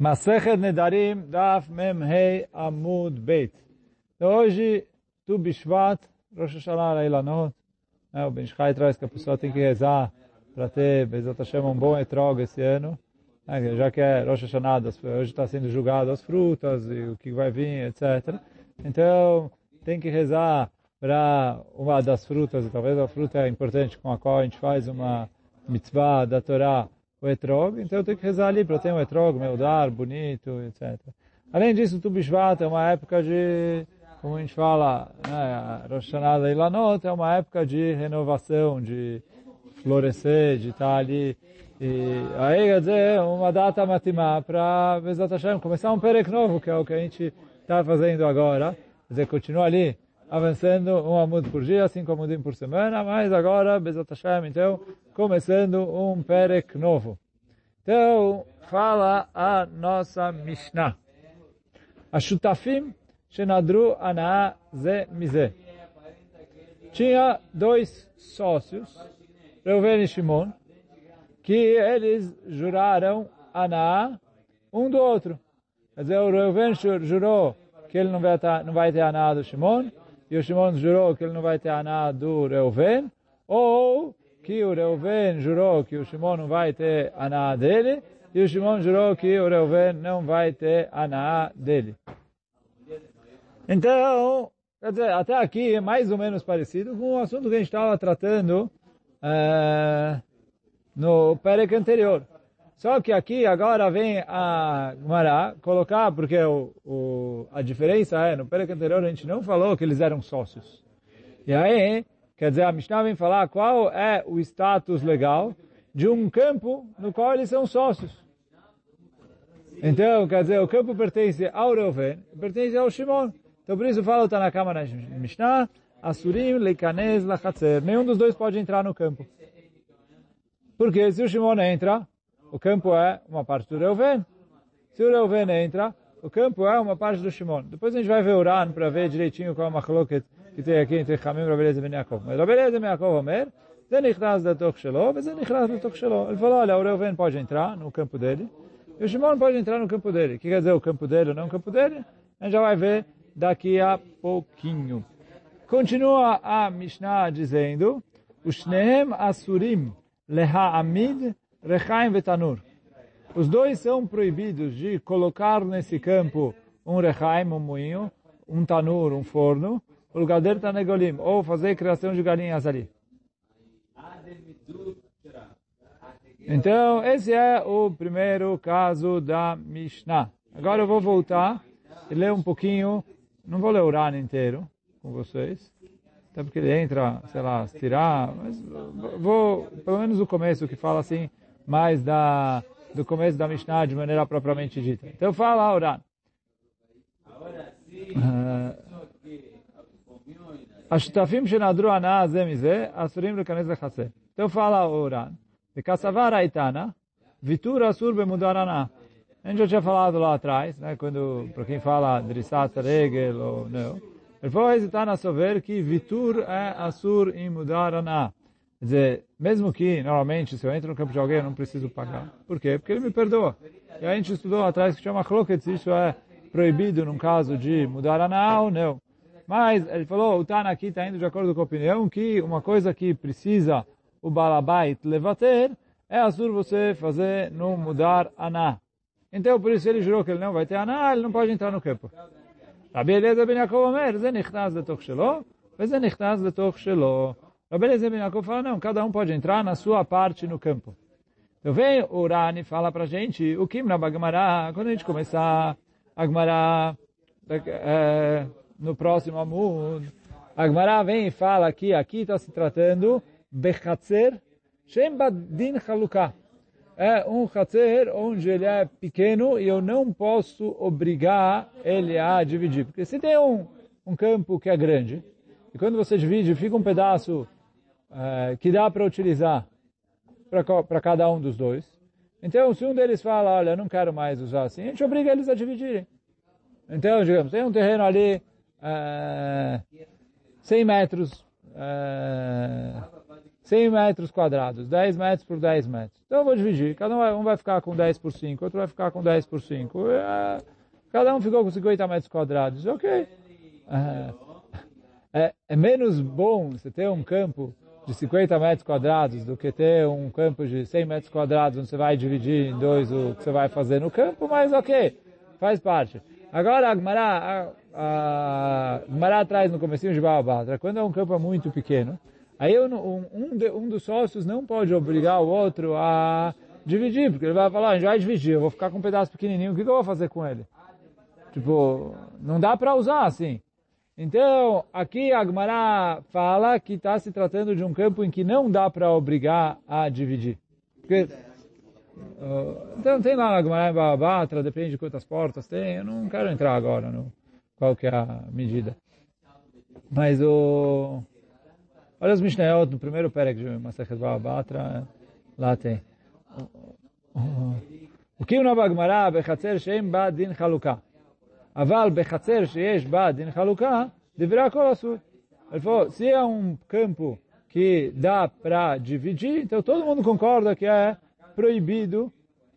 Masechet Nedarim, Daf Mem Hei Amud Beit. Hoje, Tu Bishvat, Rosh Hashanah Leilanot, né, o Ben traz que a pessoa tem que rezar para ter, Bezat Hashem, um bom etrog esse ano, né, já que é Rosh Hashanah, hoje está sendo julgado as frutas e o que vai vir, etc. Então, tem que rezar para uma das frutas, e talvez a fruta é importante com a qual a gente faz uma mitzvah da Torá, o etrog, então eu tenho que rezar ali para ter um etrog, meu dar, bonito, etc. Além disso, Tu Bishvat é uma época de, como a gente fala, né, Rosh Hashanah e Lanot, é uma época de renovação, de florescer, de estar ali. E aí, quer dizer, uma data matimá para Bezat Hashem, começar um perek novo, que é o que a gente está fazendo agora. Quer dizer, continua ali, avançando um amud por dia, cinco amudim por semana, mas agora, Bezat Hashem, então, começando um perek novo. Então, fala a nossa Mishnah. Ashutafim shenadru ana ze mize. Tinha dois sócios, Reuven e Shimon, que eles juraram ana um do outro. Quer dizer, o Reuven jurou que ele não vai ter, não vai ter aná do Shimon, e o Shimon jurou que ele não vai ter aná do Reuven, ou que o Reuven jurou que o Shimon não vai ter aná dele, e o Shimon jurou que o Reuven não vai ter aná dele. Então, quer dizer, até aqui é mais ou menos parecido com o assunto que a gente estava tratando é, no Perec anterior. Só que aqui agora vem a Gmará colocar, porque o, o, a diferença é, no Perec anterior a gente não falou que eles eram sócios. E aí, quer dizer, a Mishnah vem falar qual é o status legal de um campo no qual eles são sócios. Então, quer dizer, o campo pertence ao Reuven, pertence ao Shimon. Então, por isso fala o Tanakama na Mishnah, Asurim, Leikanes, Lachatzer. Nenhum dos dois pode entrar no campo. Porque se o Shimon entra, o campo é uma parte do Reuven. Se o Reuven entra, o campo é uma parte do Shimon. Depois a gente vai ver o Uran para ver direitinho qual é a machloket que tem aqui entre Chamim, Rabelez e Ben Yaakov. Mas Rabelez e Ben Yaakov Omer, זה נכנס לתוך שלו, וזה נכנס לתוך שלו. Ele falou, olha, o Reuven pode entrar no campo dele, e o Shimon pode entrar no campo dele. O que quer dizer o campo dele ou não o campo dele? A gente já vai ver daqui a pouquinho. Continua a Mishnah dizendo, Ushnehem asurim leha-amid rechaim vetanur. Os dois são proibidos de colocar nesse campo um rechaim, um moinho, um tanur, um forno, o lugar dele tanegolim, ou fazer criação de galinhas ali. Então, esse é o primeiro caso da Mishnah. Agora eu vou voltar e ler um pouquinho, não vou ler o Uran inteiro com vocês, até porque ele entra, sei lá, tirar, mas vou, pelo menos o começo, que fala assim, mais da, do começo da Mishnah de maneira propriamente dita. Então fala Uran. Ashtafim shenadru ana azem izeh asurim lekanes lechaseh. Então fala o Uran. De Kassavara itana, vitura asur bemudarana. A gente já tinha falado lá atrás, né, quando, para quem fala drissat regel ou não. Ele falou, itana sover que vitur é asur em mudarana. Quer dizer, mesmo que, normalmente, se eu entro no campo de alguém, eu não preciso pagar. Por quê? Porque ele me perdoa. E a gente estudou atrás que chama Chloket, se isso é proibido num caso de mudar anal, não. Mas ele falou, o Tana aqui está indo de acordo com a opinião que uma coisa que precisa o balabait levater, é assur você fazer no mudar aná. Então, por isso ele jurou que ele não vai ter aná, ele não pode entrar no campo. Rabi Eliezer ben Yaakov Omer, זה נכנס לתוך שלו, וזה נכנס לתוך שלו. Rabi Eliezer ben Yaakov fala, não, cada um pode entrar na sua parte no campo. Então vem o Urani fala pra gente, o Kim na Bagmará, quando a gente começar a Gmará, é, no próximo Amud, a Gmará vem e fala que aqui está se tratando bechatzer, shem badin. É um chatzer onde ele é pequeno e eu não posso obrigar ele a dividir. Porque se tem um, um campo que é grande, e quando você divide, fica um pedaço é, que dá para utilizar para cada um dos dois. Então, se um deles fala, olha, não quero mais usar assim, a gente obriga eles a dividirem. Então, digamos, tem um terreno ali, é, 100 metros, é, 100 metros quadrados, 10 metros por 10 metros. Então eu vou dividir, cada um vai, um vai ficar com 10 por 5, outro vai ficar com 10 por 5. É, cada um ficou com 50 metros quadrados, ok. É, é, é menos bom você ter um campo de 50 metros quadrados do que ter um campo de 100 metros quadrados onde você vai dividir em dois o que você vai fazer no campo, mas ok, faz parte. Agora a Gmará, a, Gmará traz no comecinho de Babatra, quando é um campo muito pequeno, aí eu, um, um, de, um dos sócios não pode obrigar o outro a dividir, porque ele vai falar, a gente vai dividir, eu vou ficar com um pedaço pequenininho, o que, que eu vou fazer com ele? Tipo, não dá para usar assim. Então, aqui Agmará fala que está se tratando de um campo em que não dá para obrigar a dividir. Porque, uh, então, tem lá Agmará em Babatra, depende de quantas portas tem, eu não quero entrar agora no qual que é a medida. Mas o... Olha os Mishnayot no primeiro Perek de Masechet Batra, lá tem. O que o bagmará bechatzer sheim ba din haluká. Aval bechatzer sheish ba din haluká, deverá kol. Ele falou, se é um campo que dá para dividir, então todo mundo concorda que é proibido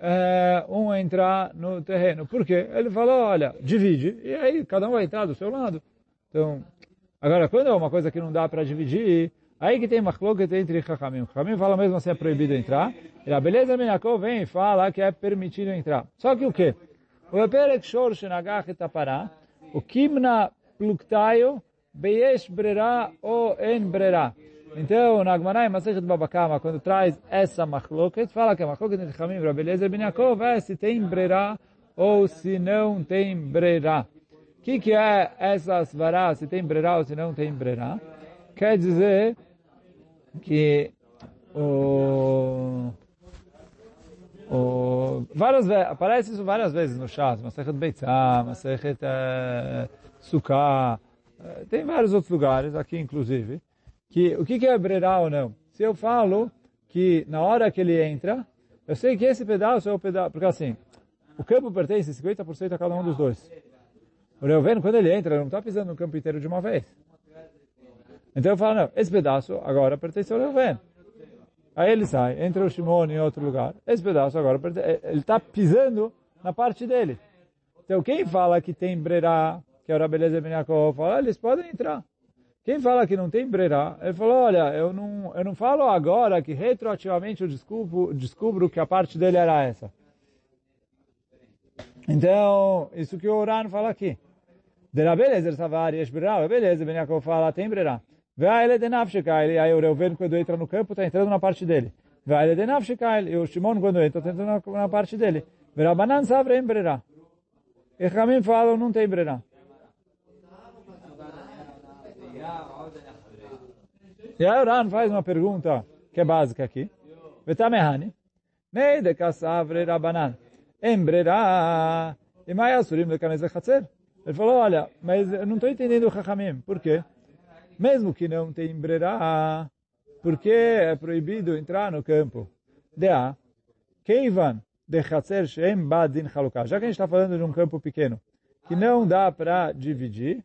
é, um entrar no terreno. Por quê? Ele falou, olha, divide, e aí cada um vai entrar do seu lado. Então, agora, quando é uma coisa que não dá para dividir, aí que tem machloket entre Chachamim. Chachamim fala mesmo assim, é proibido entrar. E a beleza Minakov vem e fala que é permitido entrar. Só que o quê? O Eperek Shor Shenagach Itapará, o Kimna Pluktayo, Beyesh Brerá ou En Brerá. Então, na Agmará, em Masechet Babakama, quando traz essa machloket, fala que a machloket entre Chamim e Rabi Eliezer Ben Yaakov é se tem breira ou se não tem breira. O que, que é essa svará, se tem breira ou se não tem breira? Quer dizer que o o, várias aparece isso várias vezes no Shas, Masechet Beitzah, Masechet uh, Sukkah, uh, tem vários outros lugares, aqui inclusive, que o que, é Brerá ou não? Se eu falo que na hora que ele entra, eu sei que esse pedaço é o pedaço, porque assim, o campo pertence 50% a cada um dos dois. O Reuven, quando ele entra, ele não está pisando no campo inteiro de uma vez. Então eu falo, não, esse pedaço agora pertence ao Reuven. Aí ele sai, entra o Shimon em outro lugar. Esse pedaço agora, eh, ele está pisando na parte dele. Então quem fala que tem brerá, que é o Rabeleza Ben Yaakov, fala, eles podem entrar. Quem fala que não tem brerá, ele falou, olha, eu não, eu não falo agora que retroativamente eu descubro, descubro que a parte dele era essa. Então, isso que o Oran fala aqui. De Rabelezer Savar, Yesh Brerá, beleza, Ben Yaakov fala, tem brerá. Ve'aile de nafshikail, aí o Reuven quando entra no campo está entrando na parte dele. Ve'aile de nafshikail, e o Shimon quando entra está entrando na, na parte dele. Ve'rabanan savre em brerá. E Ramim falam, não tem brerá. E aí Ran faz uma pergunta que é básica aqui. Vetamehani. Nei de kasavre rabanan. Em brerá. E mai asurim de kanez Ele falou, olha, mas eu não estou entendendo o Chachamim. Por quê? mesmo que não tem brerá, porque é proibido entrar no campo. Dea, Keivan de Chatzer Shem Badin Halukah. Já que a gente está falando de um campo pequeno, que não dá para dividir,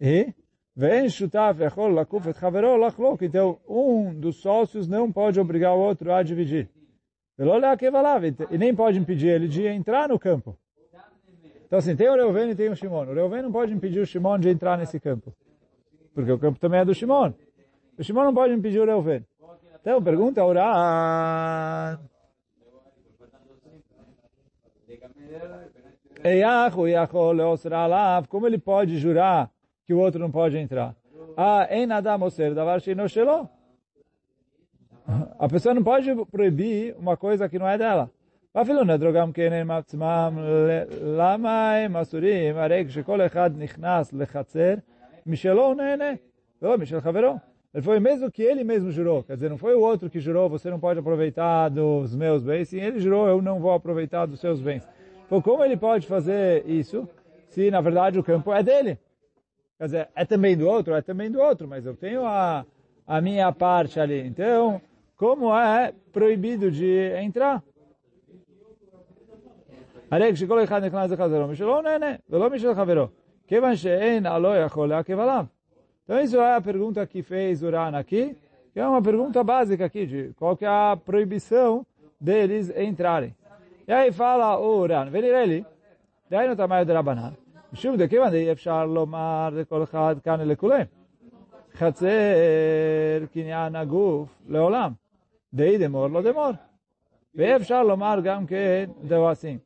e vem. Então, um dos sócios não pode obrigar o outro a dividir. E nem pode impedir ele de entrar no campo. Então, assim, tem o Reuven e tem o Shimon. O Reuven não pode impedir o Shimon de entrar nesse campo. Porque o campo também é do Shimon. O Shimon não pode impedir o Reuven. Então, pergunta orar. Como ele pode jurar que o outro não pode entrar? Ah, em nada moser, davar shelo. A pessoa não pode proibir uma coisa que não é dela. אפילו נדרו גם כן הם עצמם, למה הם אסורים? הרי כשכל אחד נכנס לחצר, Michelou Nene, Michel Haveró. Ele foi mesmo que ele mesmo jurou. Quer dizer, não foi o outro que jurou, você não pode aproveitar dos meus bens. Sim, ele jurou, eu não vou aproveitar dos seus bens. Então, como ele pode fazer isso se, na verdade, o campo é dele? Quer dizer, é também do outro? É também do outro, mas eu tenho a, a minha parte ali. Então, como é proibido de entrar? הרי כשכל אחד נכנס לחזרו, משלו נהנה, ולא משל חברו. Kevan she'en alo yachol le'akev Então isso é a pergunta que fez o Ran aqui. Que é uma pergunta básica aqui, de qual que é a proibição deles entrarem. E aí fala o Ran, Venireli, daí no tamanho de Rabanan, משום דכיוון אי אפשר לומר לכל אחד כאן לכולם. חצר קניין הגוף לעולם. די דמור לא דמור. ואפשר לומר גם כן דו assim.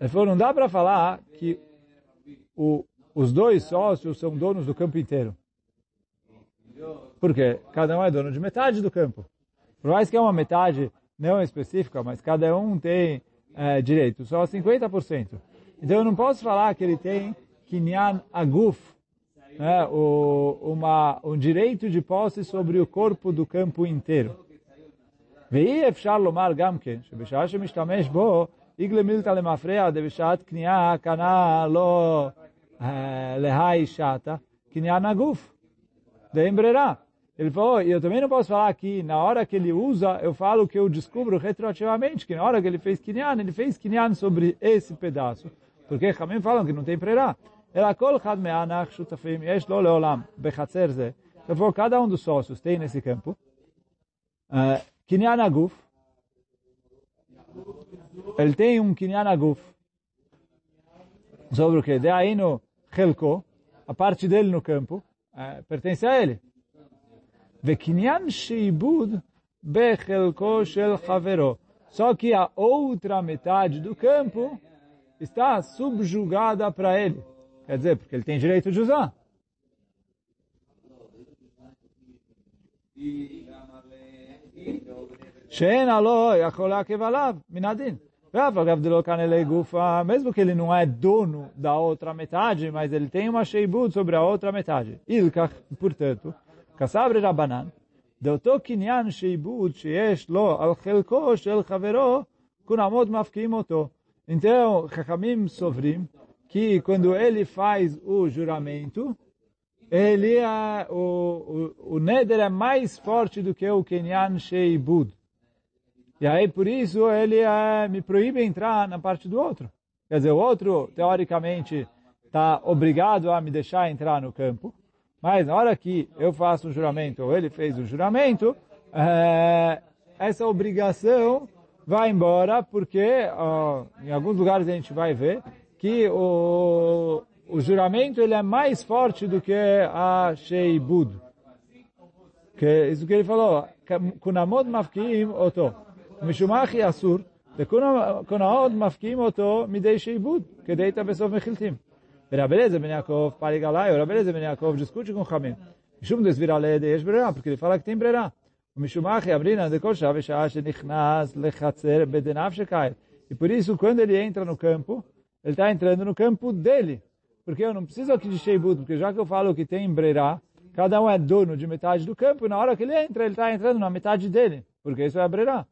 Ele falou, não dá para falar que o, os dois sócios são donos do campo inteiro. Por quê? Cada um é dono de metade do campo. Por mais que é uma metade não específica, mas cada um tem é, direito, só 50%. Então eu não posso falar que ele tem kinyan aguf, né, o, uma, um direito de posse sobre o corpo do campo inteiro. ואי אפשר לומר גם כן, שבשעה שמשתמש בו, איגלה מילתא למפרע דבשעת קנייה קנה לא להי שעתה, קניין הגוף. דאין ברירה. Ele falou, e eu também não posso falar que na hora que ele usa, eu falo que eu descubro retroativamente, que na hora que ele fez kinyan, ele fez kinyan sobre esse pedaço. porque Ramim falam que não tem prerá. Ela kol chad me'anach shutafim yesh lo leolam bechatzer ze. Então, cada um dos sócios tem nesse campo. Eh, kinyan aguf. Ele tem um kinyan aguf. Sobre o que? De aí no chelko, a parte dele no campo, eh, pertence a ele. Vekinyan sheibud bechelko shel chavero. Só que a outra metade do campo está subjugada para ele. Quer dizer, porque ele tem direito de usar. שאין הלא יכול לעכב עליו מן הדין. ואף אגב דלא כנראה גופה, mesmo que ele não é dono da outra metade, mas ele tem uma sheibud sobre a outra metade. Ilkach, portanto, כסברי רבנן, דאותו קניין שעיבוד שיש לו על חלקו של חברו, כונמות מפקיעים אותו. Então, Chachamim sofrim que quando ele faz o juramento, ele é, o, o, o Neder é mais forte do que o Kenyan Sheibud. E aí, por isso, ele é, me proíbe entrar na parte do outro. Quer dizer, o outro, teoricamente, está obrigado a me deixar entrar no campo. Mas na hora que eu faço um juramento, ou ele fez um juramento, é, essa obrigação vai embora, porque em alguns lugares a gente vai ver que o, o juramento ele é mais forte do que a Sheibud. Que isso que ele falou, kunamod mafkiim oto, mishumachi asur, kunamod mafkiim oto midei Sheibud, que deita besof mechiltim. Rabeleza ben Yaakov, Parigalai, o Rabeleza ben Yaakov discute com Hamim. Mishum desvira lede, yesh brera, porque ele fala que tem brera Mishumachi abrina de kol shave shah shenichnas lechatzer bedenav shekai. E por isso, quando ele entra no campo, ele está entrando no campo dele. Porque eu não preciso aqui de Sheibut, porque já que eu falo que tem brera, cada um é dono de metade do campo, e na hora que ele entra, ele está entrando na metade dele. Porque isso é brera.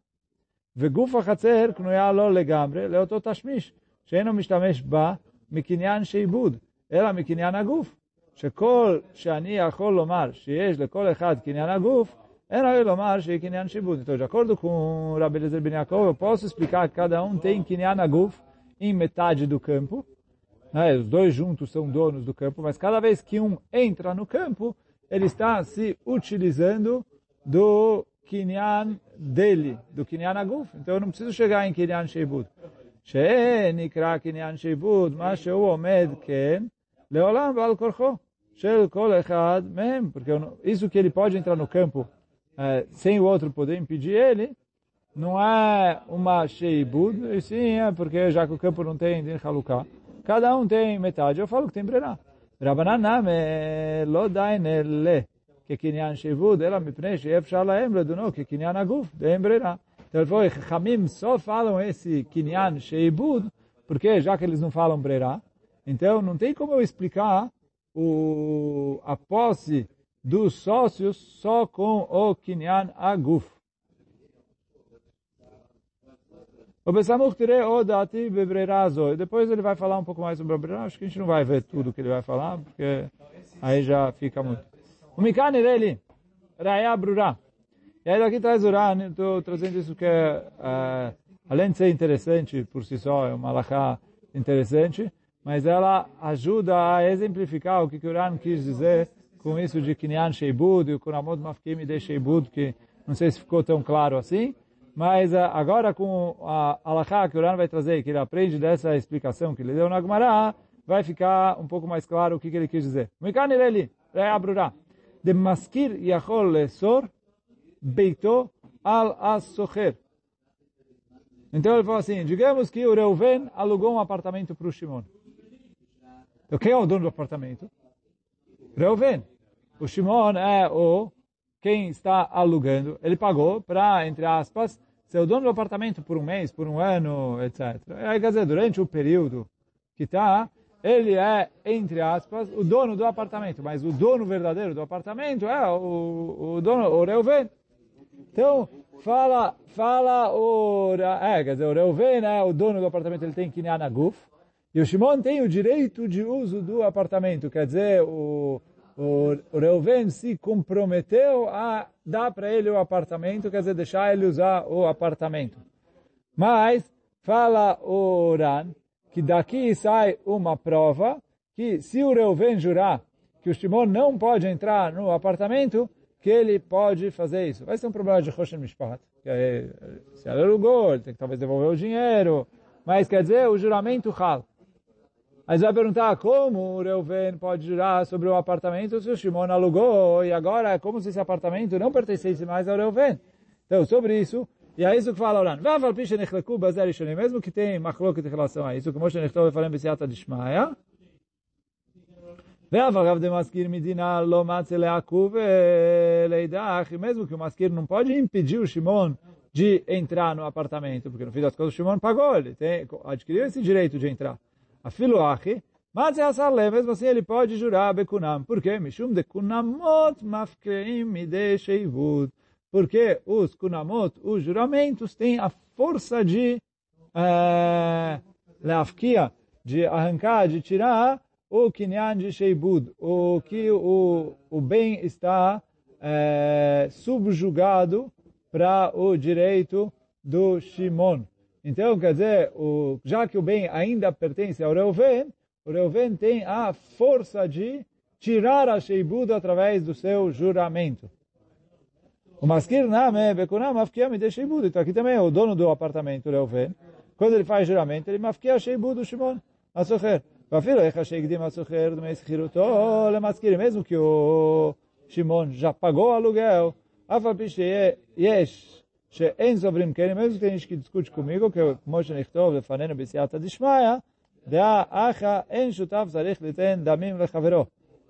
וגוף החצר קנויה לו לגמרי לאותו תשמיש, שאינו משתמש בה מקניין שעיבוד, אלא מקניין הגוף. שכל שאני יכול לומר שיש לכל אחד קניין הגוף, אין ראוי לומר שיהיה קניין שעיבוד. Então, de acordo com Rabi Eliezer Ben Yaakov, eu posso explicar que cada um tem קניין הגוף em metade do campo. Né? Os dois juntos são donos do campo, mas cada vez que um entra no campo, ele está se utilizando do kinyan dele, do kinyan aguf. Então eu não preciso chegar em kinyan sheibud. שנקרא קניין שיבוד, מה שהוא עומד כן, לעולם ועל כורחו של כל אחד מהם. Porque isso que ele pode entrar no campo é, sem o outro poder impedir ele, não é uma sheibud, e sim é porque já que o campo não tem de haluká, cada um tem metade, eu falo que tem brerá. Rabananame lo dainele, que kinyan sheibud, ela me preenche, embre do leduno, que kinyan aguf, tem brerá. Então ele falou, Hamim só falam esse kinyan sheibud, porque já que eles não falam brerá, então não tem como eu explicar o, a posse dos sócios só com o Kinyan Aguf. O o. Depois ele vai falar um pouco mais sobre a Brerá. Acho que a gente não vai ver tudo que ele vai falar, porque aí já fica muito. O Mikan Ireli, Raya Brura. E aí daqui traz o Ran, estou trazendo isso que é, uh, além de ser interessante por si só, é uma alahá interessante, mas ela ajuda a exemplificar o que, que o Ran quis dizer com isso de Kinyan Sheibud e o Kunamot Mafkim de Sheibud, que não sei se ficou tão claro assim, mas uh, agora com a Alaha que o Ran vai trazer, que ele aprende dessa explicação que ele deu na Gemara, vai ficar um pouco mais claro o que, que ele quis dizer. Mikani Leli, de Maskir Yachol Lesor, Beito al As-Socher. Então ele falou assim, digamos que o Reuven alugou um apartamento para o Shimon. Então quem é o dono do apartamento? Reuven. O Shimon é o quem está alugando. Ele pagou para, entre aspas, ser o dono do apartamento por um mês, por um ano, etc. Aí, quer dizer, durante o período que está, ele é, entre aspas, o dono do apartamento. Mas o dono verdadeiro do apartamento é o, o dono, o Reuven. Então, fala, fala o... É, quer dizer, o Reuven, né, o dono do apartamento, ele tem que ir na Guf. E o Shimon tem o direito de uso do apartamento. Quer dizer, o, o, Reuven se comprometeu a dar para ele o apartamento, quer dizer, deixar ele usar o apartamento. Mas, fala o Ran, que daqui sai uma prova que se o Reuven jurar que o Shimon não pode entrar no apartamento, que ele pode fazer isso. Vai ser um problema de Rosh Mishpat. Que se ele alugou, ele tem que talvez devolver o dinheiro. Mas quer dizer, o juramento hal. Aí você vai perguntar como o Reuven pode jurar sobre o apartamento se o Shimon alugou e agora é como se esse apartamento não pertencesse mais ao Reuven. Então, sobre isso, e é isso que fala Oran. Mesmo que tem machloket em relação a isso, como Moshe Nechtou falando besiata de Shmaia, ואף de maskir medina lo matze leakuv leidach, mesmo que o maskir não pode impedir o Shimon de entrar no apartamento, porque no fim das contas o Shimon pagou, ele tem, adquiriu esse direito de entrar. A filoachi, mas é mesmo assim ele pode jurar bekunam. Por quê? Mishum de kunamot mafkeim mide sheivud. Porque os kunamot, os juramentos, têm a força de uh, leafkia, de arrancar, de tirar o kinyan de sheibud, o que o, o bem está é, subjugado para o direito do Shimon. Então, quer dizer, o, já que o bem ainda pertence ao Reuven, o Reuven tem a força de tirar a Sheibuda através do seu juramento. O Maskir Name Bekunam me de Sheibuda. Então aqui também é o dono do apartamento, Reuven. Quando ele faz juramento, ele Mafkia Sheibuda o Shimon Asucher. Echa Sheigdim do Maskir. Mesmo que o Shimon já pagou o aluguel, Afapish Yesh פי שיש, שאין סוברים כן, mesmo que tem gente que discute comigo, que כמו שנכתוב לפנינו בסייעתא דשמיא, דעה אחא אין שותף צריך ליתן דמים לחברו.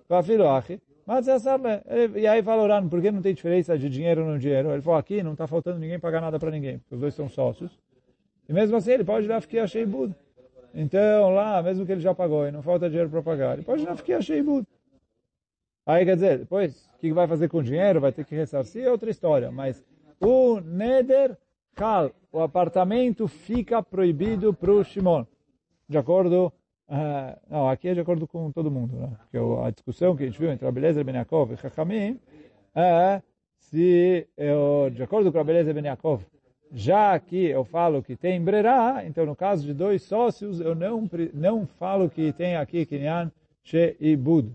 ואפילו אחי, mas essa e aí fala orando, por que não tem diferença de dinheiro no dinheiro? Ele falou, aqui não está faltando ninguém pagar nada para ninguém, porque os dois são sócios. E mesmo assim ele pode dar ficar achei budo. Então, lá, mesmo que ele já pagou e não falta dinheiro para pagar, ele pode já ficar cheio Aí, quer dizer, depois, o que vai fazer com o dinheiro? Vai ter que ressarcir, é outra história. Mas o Neder Kal, o apartamento fica proibido para o Shimon. De acordo... Uh, não, aqui é de acordo com todo mundo. Né? Porque a discussão que a gente viu entre Abelezer Ben Yaakov e Chachamim é se, eu, de acordo com Abelezer Ben Yaakov, já que eu falo que tem brerá, então no caso de dois sócios, eu não, não falo que tem aqui kinyan she'ibud.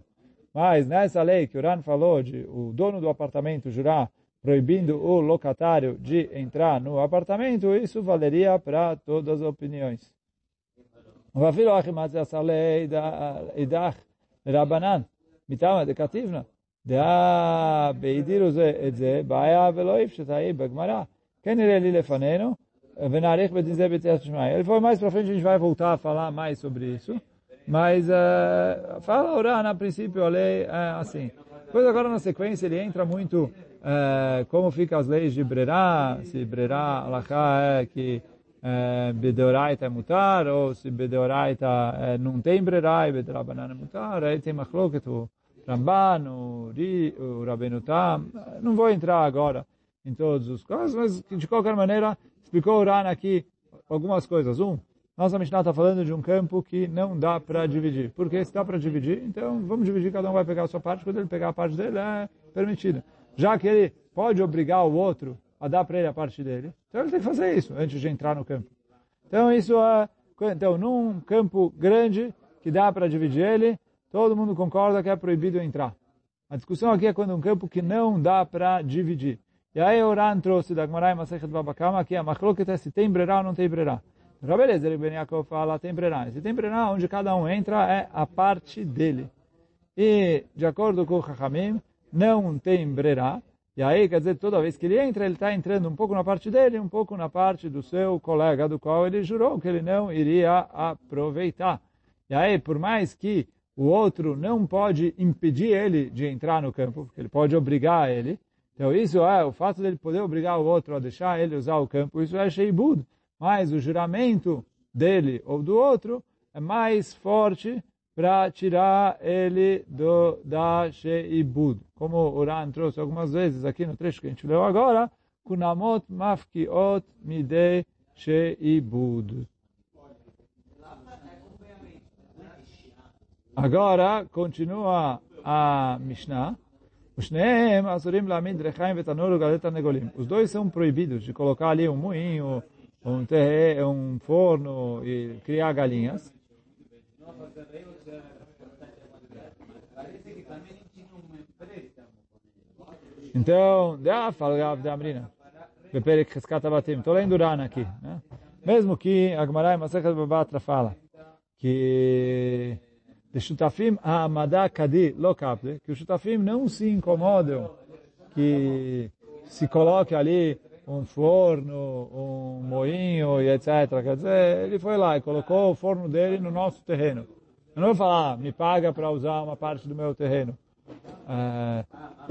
Mas nessa lei que o Ran falou de o dono do apartamento jurar proibindo o locatário de entrar no apartamento, isso valeria para todas as opiniões. ואפילו אחי מצא סלי אידך רבנן, מטעם דקטיבנה, דעה בהדירו את זה, בעיה ולא יפשט ההיא בגמרא. כנראה לי לפנינו, ונעריך בדין בצייאת שמעיה. Ele foi mais para frente, a gente vai voltar a falar mais sobre isso. Mas uh, fala orar, a princípio, a lei é assim. Depois agora na sequência ele entra muito uh, como ficam as leis de Brerá, se Brerá, Alachá é que uh, Bedeoraita é mutar, ou se Bedeoraita uh, não tem Brerá e Bederabanan é mutar, aí tem Machloket, o Ramban, o, Ri, o Rabenutam, não vou entrar agora em todos os casos, mas de qualquer maneira explicou o Rana aqui algumas coisas. Um, nossa Mishnah está falando de um campo que não dá para dividir. Porque se dá para dividir, então vamos dividir, cada um vai pegar a sua parte, quando ele pegar a parte dele é permitido. Já que ele pode obrigar o outro a dar para ele a parte dele, então ele tem que fazer isso antes de entrar no campo. Então isso é, então num campo grande que dá para dividir ele, todo mundo concorda que é proibido entrar. A discussão aqui é quando um campo que não dá para dividir. E aí o Ran trouxe da Gmarai Masechet Babakama que a Machloket é se tem brerá ou não tem brerá. Rabeleza, ele Ben Yaakov fala, tem brerá. Se tem brerá, onde cada um entra é a parte dele. E, de acordo com o Chachamim, não tem brerá. E aí, quer dizer, toda vez que ele entra, ele está entrando um pouco na parte dele, um pouco na parte do seu colega, do qual ele jurou que ele não iria aproveitar. E aí, por mais que o outro não pode impedir ele de entrar no campo, porque ele pode obrigar ele, então isso é, o fato dele poder obrigar o outro a deixar ele usar o campo, isso é sheibud. Mas o juramento dele ou do outro é mais forte para tirar ele do, da sheibud. Como o Ran trouxe algumas vezes aqui no trecho que a gente leu agora, kunamot mafkiot midei sheibud. Agora, continua a Mishnah. Os dois são proibidos de colocar ali um moinho, um, terre, um forno e criar galinhas. Então, estou lendo Rana aqui. Né? Mesmo que a Gemara Masechet Babatra fala que de Shutafim Ha'amada Kadi Lokapde, que os Shutafim não se incomodam que se coloque ali um forno, um moinho e etc. Quer dizer, ele foi lá e colocou o forno dele no nosso terreno. Eu não vou falar, me paga para usar uma parte do meu terreno. É,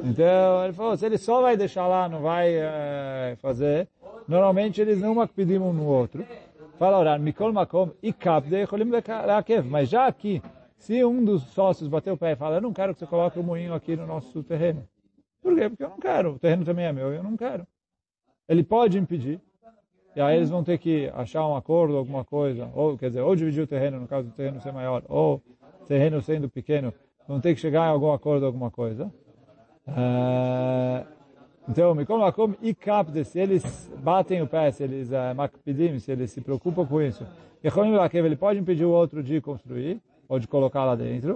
então, ele falou, se ele só vai deixar lá, não vai é, fazer, normalmente eles não pedim um no outro. Fala, orar, mikol makom, cholim lekev. Mas já aqui, se um dos sócios bater o pé e fala, eu não quero que você coloque o um moinho aqui no nosso terreno. Por quê? Porque eu não quero. O terreno também é meu, eu não quero. Ele pode impedir. E aí eles vão ter que achar um acordo, alguma coisa. Ou, quer dizer, ou dividir o terreno, no caso do terreno ser maior, ou terreno sendo pequeno, vão ter que chegar em algum acordo, alguma coisa. Uh, então, Mikom como e capte, se eles batem o pé, se eles uh, se eles se preocupam com isso, ele pode impedir o outro de construir, ou de colocar lá dentro,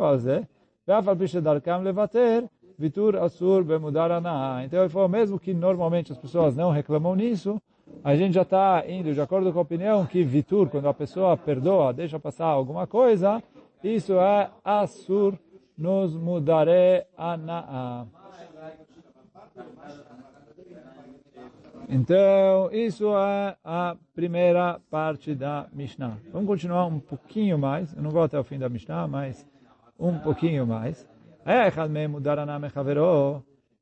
vitur asur Então ele falou, mesmo que normalmente as pessoas não reclamam nisso, a gente já está indo de acordo com a opinião que vitur, quando a pessoa perdoa, deixa passar alguma coisa, isso é asur nos mudare ana'a. Então, isso é a primeira parte da Mishnah. Vamos continuar um pouquinho mais. Eu não vou até o fim da Mishnah, mas um pouquinho mais.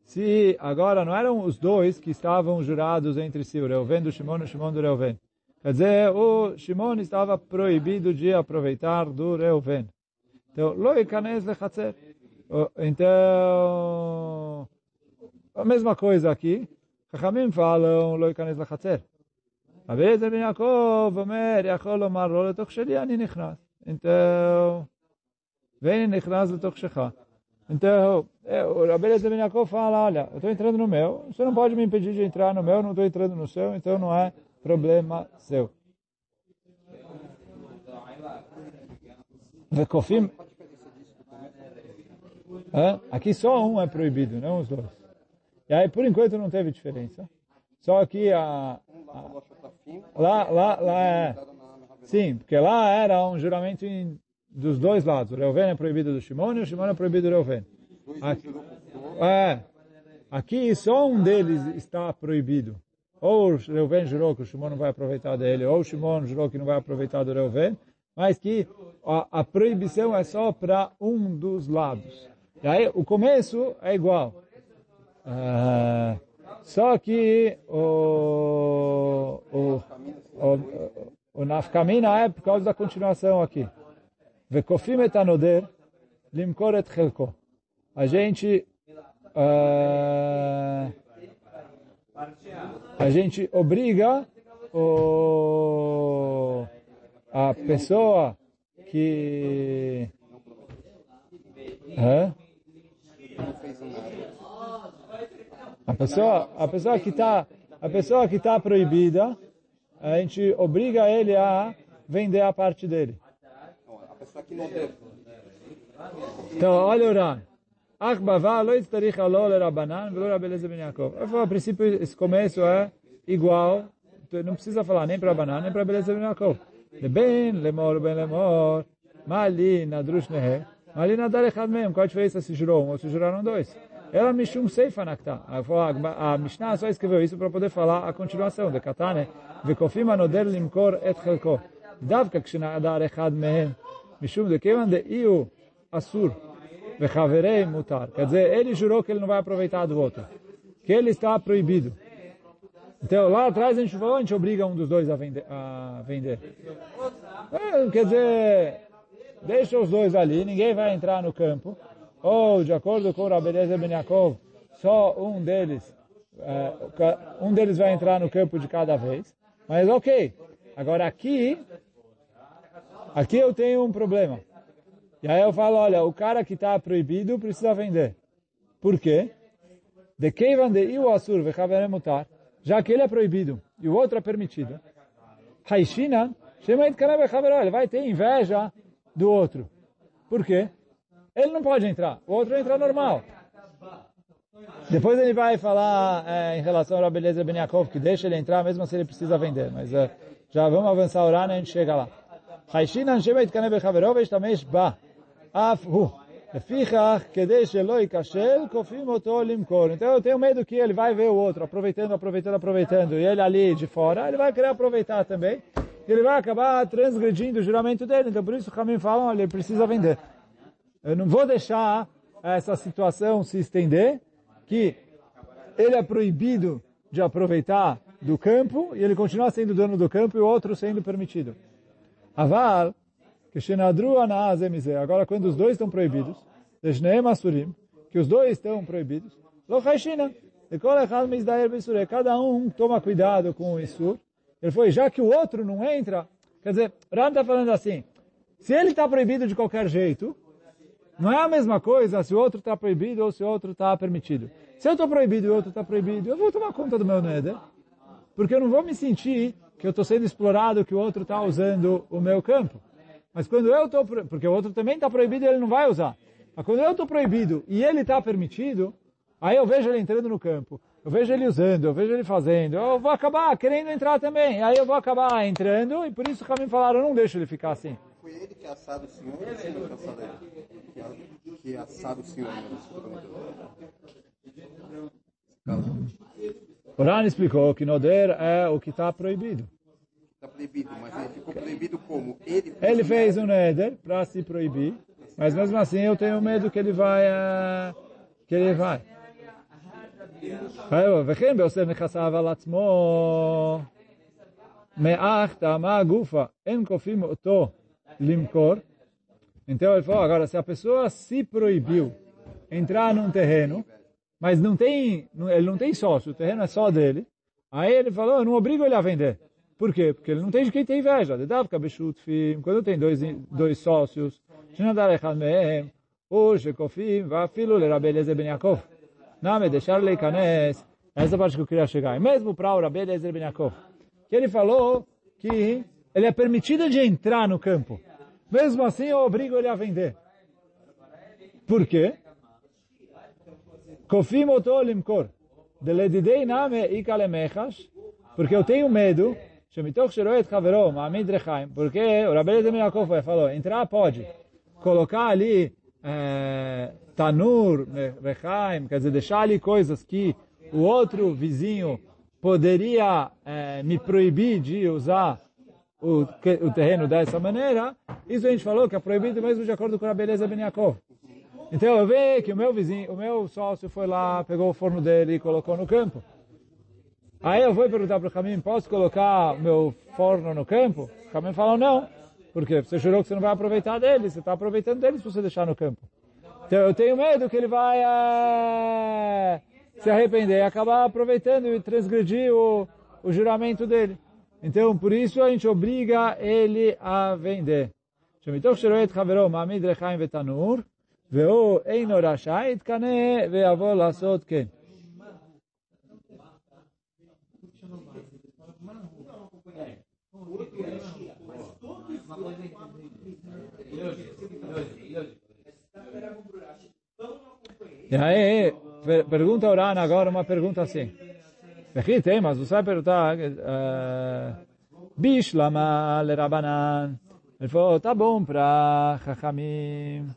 Se agora não eram os dois que estavam jurados entre si, o Reuven do Shimon e o Shimon do Reuven. Quer dizer, o Shimon estava proibido de aproveitar do Reuven. Então, lo ikanes lechatzer. Então, a mesma coisa aqui. חכמים falam, לא ייכנס לחצר. רבי אליעזר בן יעקב אומר, יכול לומר לא לתוך שלי, אני נכנס. Então, vem נכנס לתוך שלך. Então, o Rabi Eliezer Ben Yaakov fala, olha, eu estou entrando no meu, você não pode me impedir de entrar no meu, não estou entrando no seu, então não é problema seu. Vekofim, aqui só um é proibido, não os dois. E aí, por enquanto, não teve diferença. Só que a, a lá, lá, lá é, sim, porque lá era um juramento em, dos dois lados. O Reuven é proibido do Shimon e o Shimon é proibido do Reuven. Aqui, é, aqui só um deles está proibido. Ou o Reuven jurou que o Shimon não vai aproveitar dele, ou o Shimon jurou que não vai aproveitar do Reuven, mas que a, a proibição é só para um dos lados. E aí o começo é igual. Ah, só que o, o, o, o nafkamina é por causa da continuação aqui. Vekofim et anoder, limkor et chelko. A gente uh, a gente obriga o, a pessoa que? A pessoa, a pessoa que está, a pessoa que está proibida, a gente obriga ele a vender a parte dele. A pessoa que não deve. Então, olha o Ran. Akbavá loit tarich alol rabanan velo rabeleza ben Yaakov. Eu falo, o princípio, esse começo é igual, então, não precisa falar nem para banana nem para beleza de Yaakov. Ben, lemor, ben lemor, Malina, adrush nehe, malin adar echad mem. Qual a diferença se jurou um ou se juraram dois? Ela me mishum seifa falo A Mishnah só escreveu isso para poder falar a continuação. De Katane, vekofim anoder limkor et chelko. Davka kshinadar echad mehem. Mishum de Kevan de Iu Asur Vechaverei Mutar. Quer dizer, ele jurou que ele não vai aproveitar do outro. Que ele está proibido. Então, lá atrás a gente falou, a gente obriga um dos dois a vender. A vender. É, quer dizer, deixa os dois ali, ninguém vai entrar no campo. Ou, de acordo com o Rabeleza Benyakov, só um deles, é, um deles vai entrar no campo de cada vez. Mas ok. Agora aqui, aqui eu tenho um problema. E aí eu falo, olha, o cara que está proibido precisa vender. Por quê? De Keivan de Iu Asur mutar, já que ele é proibido e o outro é permitido. Haishina, Shemait Kanabe ele vai ter inveja do outro. Por quê? Ele não pode entrar, o outro entra normal. Depois ele vai falar é, em relação ao Rabeleza Ben Yaakov, que deixa ele entrar mesmo se ele precisa vender. Mas é, já vamos avançar o Rana e a gente chega lá. Haishinan Shemait Kanabe Chaverov Eshtamesh Ba. Af Hu. לפיכך, כדי שלא ייכשל, כופים אותו למכור. Então eu tenho medo que ele vai ver o outro, aproveitando, aproveitando, aproveitando, e ele ali de fora, ele vai querer aproveitar também, e ele vai acabar transgredindo o juramento dele. Então por isso o caminho fala, olha, ele precisa vender. Eu não vou deixar essa situação se estender, que ele é proibido de aproveitar do campo, e ele continua sendo dono do campo, e o outro sendo permitido. Aval, Agora, quando os dois estão proibidos, que os dois estão proibidos, cada um toma cuidado com o Isur. Ele foi, já que o outro não entra, quer dizer, Ram está falando assim, se ele está proibido de qualquer jeito, não é a mesma coisa se o outro está proibido ou se o outro está permitido. Se eu estou proibido e o outro está proibido, eu vou tomar conta do meu neder, porque eu não vou me sentir que eu estou sendo explorado, que o outro está usando o meu campo. Mas quando eu estou, porque o outro também está proibido e ele não vai usar. Mas quando eu estou proibido e ele está permitido, aí eu vejo ele entrando no campo, eu vejo ele usando, eu vejo ele fazendo, eu vou acabar querendo entrar também. Aí eu vou acabar entrando e por isso que me falaram, não deixa ele ficar assim. Foi ele que assado o senhor ou que assado ele? Que assado o senhor? O Rani explicou que Noder é o que está proibido está proibido, mas ele ficou proibido como? Ele, ele fez um éder para se proibir, mas mesmo assim eu tenho medo que ele vai, uh, que ele vai. וכן בעושה נכסיו על עצמו מאח טעמה הגופה, אין כופים אותו למכור. Então ele falou, agora se a pessoa se proibiu entrar num terreno, mas não tem, ele não tem sócio, o terreno é só dele, aí ele falou, eu não obrigo ele a vender. Por quê? Porque ele não tem de quem tem inveja. Quando tem dois, dois sócios, hoje Kofim, Vafilo, Lerabeleze Ben Yaakov. Name, deixar Leikanes. Essa parte que eu queria chegar. E mesmo para o Rabeleze Ben. Que ele falou que ele é permitido de entrar no campo. Mesmo assim, eu obrigo ele a vender. Por quê? Kofim otolim kor. Deledidei name ikalemechash. Porque eu tenho medo. Shemitoch shiroet haverom, amid rechaim. Porque o Rabbeinu de Meyakov falou, entrar pode. Colocar ali eh, tanur, rechaim, quer dizer, deixar ali coisas que o outro vizinho poderia é, me proibir de usar o, o terreno dessa maneira. Isso a gente falou que é proibido mesmo de acordo com a beleza Ben Yaakov. Então eu vi que o meu vizinho, o meu sócio foi lá, pegou o forno dele e colocou no campo. Aí eu vou perguntar para o Camim, posso colocar meu forno no campo? O Camim falou, não. Por quê? Você jurou que você não vai aproveitar dele, você está aproveitando dele se você deixar no campo. Então eu tenho medo que ele vai é, se arrepender e acabar aproveitando e transgredir o, o juramento dele. Então por isso a gente obriga ele a vender. Então, שרואה את חברו מעמיד רחיים ותנור, והוא אינו רשאי, יתקנא ויבוא לעשות כן. E aí, per- pergunta a Urana agora uma pergunta assim. Aqui tem, mas você vai perguntar, uh, Bishlama le Rabanan. Ele falou, tá bom para Chachamim,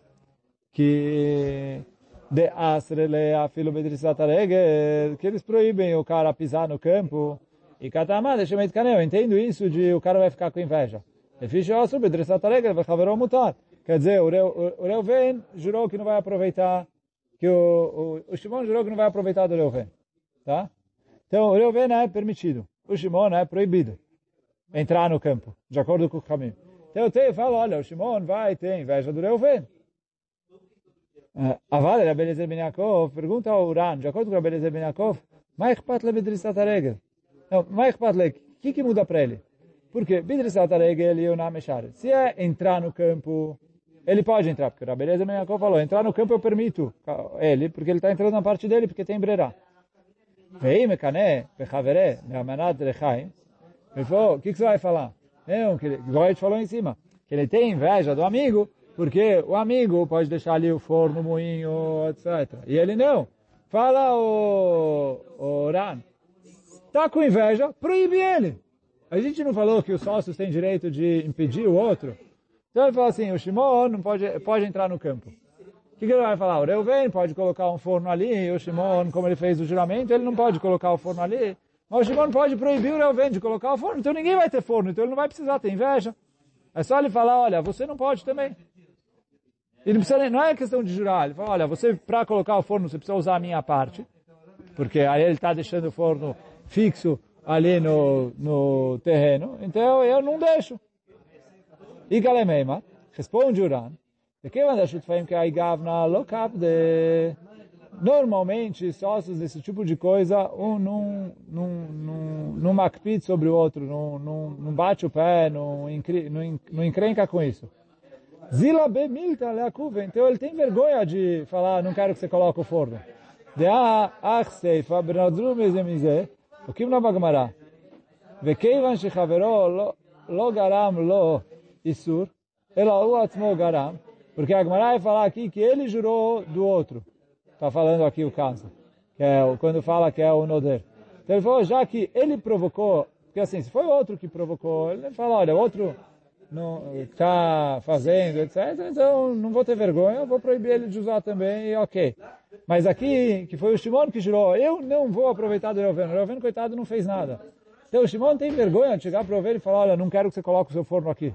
que de asrele afilo bedrissat regel, que eles proíbem o cara pisar no campo. E Katamá, deixa eu canel, eu entendo isso de o cara vai ficar com inveja. Ele fez o bedrissat regel, vai haverá mutar. Quer dizer, o Reu- o Reuven jurou que não vai aproveitar, que o, o, o Shimon jurou que não vai aproveitar do Reuven. Tá? Então, o Reuven é permitido. O Shimon é proibido entrar no campo, de acordo com o caminho. Então, eu tenho, falo, olha, o Shimon vai ter inveja do Reuven. Avale, Rabelezer Ben Yaakov, pergunta ao Uran, de acordo com Rabelezer Ben Yaakov, Maichpat le Bedrisat Aregel. Não, Maichpat le, o que, que muda para ele? Porque Bedrisat Aregel e Yonam Eshar. Se é entrar no campo, ele pode entrar, porque Rabelezer Ben Yaakov falou, entrar no campo eu permito ele, porque ele está entrando na parte dele, porque tem brerá. Vei mekane, bechavere, meamanat lechaim. Ele falou, o que, que você vai falar? Não, que ele, igual a gente falou em cima, que ele tem inveja do amigo, porque o amigo pode deixar ali o forno, o moinho, etc. E ele não. Fala o, o Ran, tá com inveja, proíbe ele. A gente não falou que os sócios têm direito de impedir o outro? Então ele fala assim, o Shimon não pode, pode entrar no campo. O que, que ele vai falar? O Reuven pode colocar um forno ali, o Shimon, como ele fez o juramento, ele não pode colocar o forno ali. Mas o Shimon pode proibir o Reuven de colocar o forno, então ninguém vai ter forno, então ele não vai precisar ter inveja. É só ele falar, olha, você não pode também. Ele precisa, não é questão de jurar. Ele fala, olha, você, para colocar o forno, você precisa usar a minha parte. Porque aí ele está deixando o forno fixo ali no, no terreno. Então, eu não deixo. E Galemeima, responde Uran, de que manda Shutfaim que a Igavna de... Normalmente, sócios desse tipo de coisa, um não, não, não, não macpite sobre o outro, não, não, não bate o pé, não, não, não encrenca com isso. Zila Zilabe milta leakuven. Então ele tem vergonha de falar, não quero que você coloque o forno. De ah, a achseifa bernadrum ezemize. O que na Bagmará? se shechavero lo lo garam lo isur. Ela o atmo garam. Porque a Gemara vai falar aqui que ele jurou do outro. Está falando aqui o caso. Que é quando fala que é o Noder. Então ele falou, já que ele provocou, porque assim, se foi outro que provocou, ele fala, olha, outro está fazendo, etc. Então não vou ter vergonha, vou proibir ele de usar também e ok. Mas aqui, que foi o Shimon que girou eu não vou aproveitar do Reuven. O Reuven, coitado, não fez nada. Então o Shimon tem vergonha de chegar para o Reuven e falar, olha, não quero que você coloque o seu forno aqui.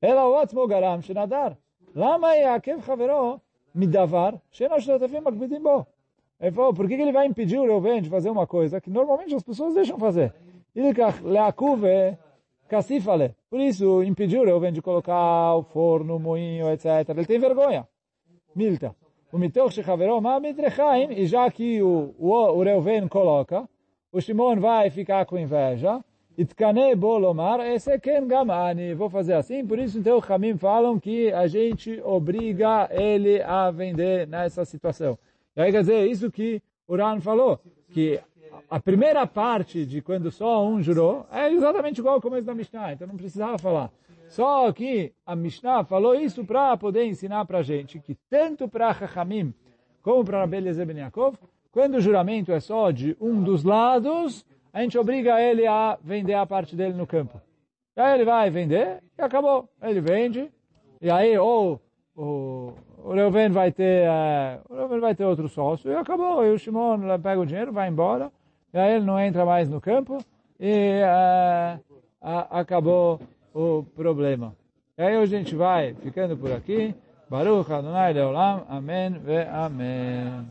Ela ótimo garam shenadar. Lama yakev chaveró midavar shenashtotafim makbidim bo. Ele falou, por que ele vai impedir o Reuven de fazer uma coisa que normalmente as pessoas deixam fazer? Ele leakuve cacifale. Por isso, impediu Reuven de colocar o forno, o moinho, etc. Ele tem vergonha. Milta. O mitoch shechaveró ma mitrechaim, e já que o, o, o Reuven coloca, o Shimon vai ficar com inveja, Itkane bolomar, esse ken gamani. Vou fazer assim, por isso então Hamim falam que a gente obriga ele a vender nessa situação. E aí quer dizer, isso que o Ran falou, que a primeira parte de quando só um jurou é exatamente igual ao começo da Mishnah, então não precisava falar. Só que a Mishnah falou isso para poder ensinar para a gente que tanto para Chachamim como para Rabbi Eliezer Ben Yaakov, quando o juramento é só de um dos lados, a gente obriga ele a vender a parte dele no campo. E aí ele vai vender e acabou. Ele vende e aí ou o, o Reuven vai ter eh, o Reuven vai ter outro sócio e acabou. E o Shimon pega o dinheiro, vai embora e aí ele não entra mais no campo e eh, a- acabou o problema. E aí hoje a gente vai ficando por aqui. Baruch Adonai Leolam. Amém ve Amém.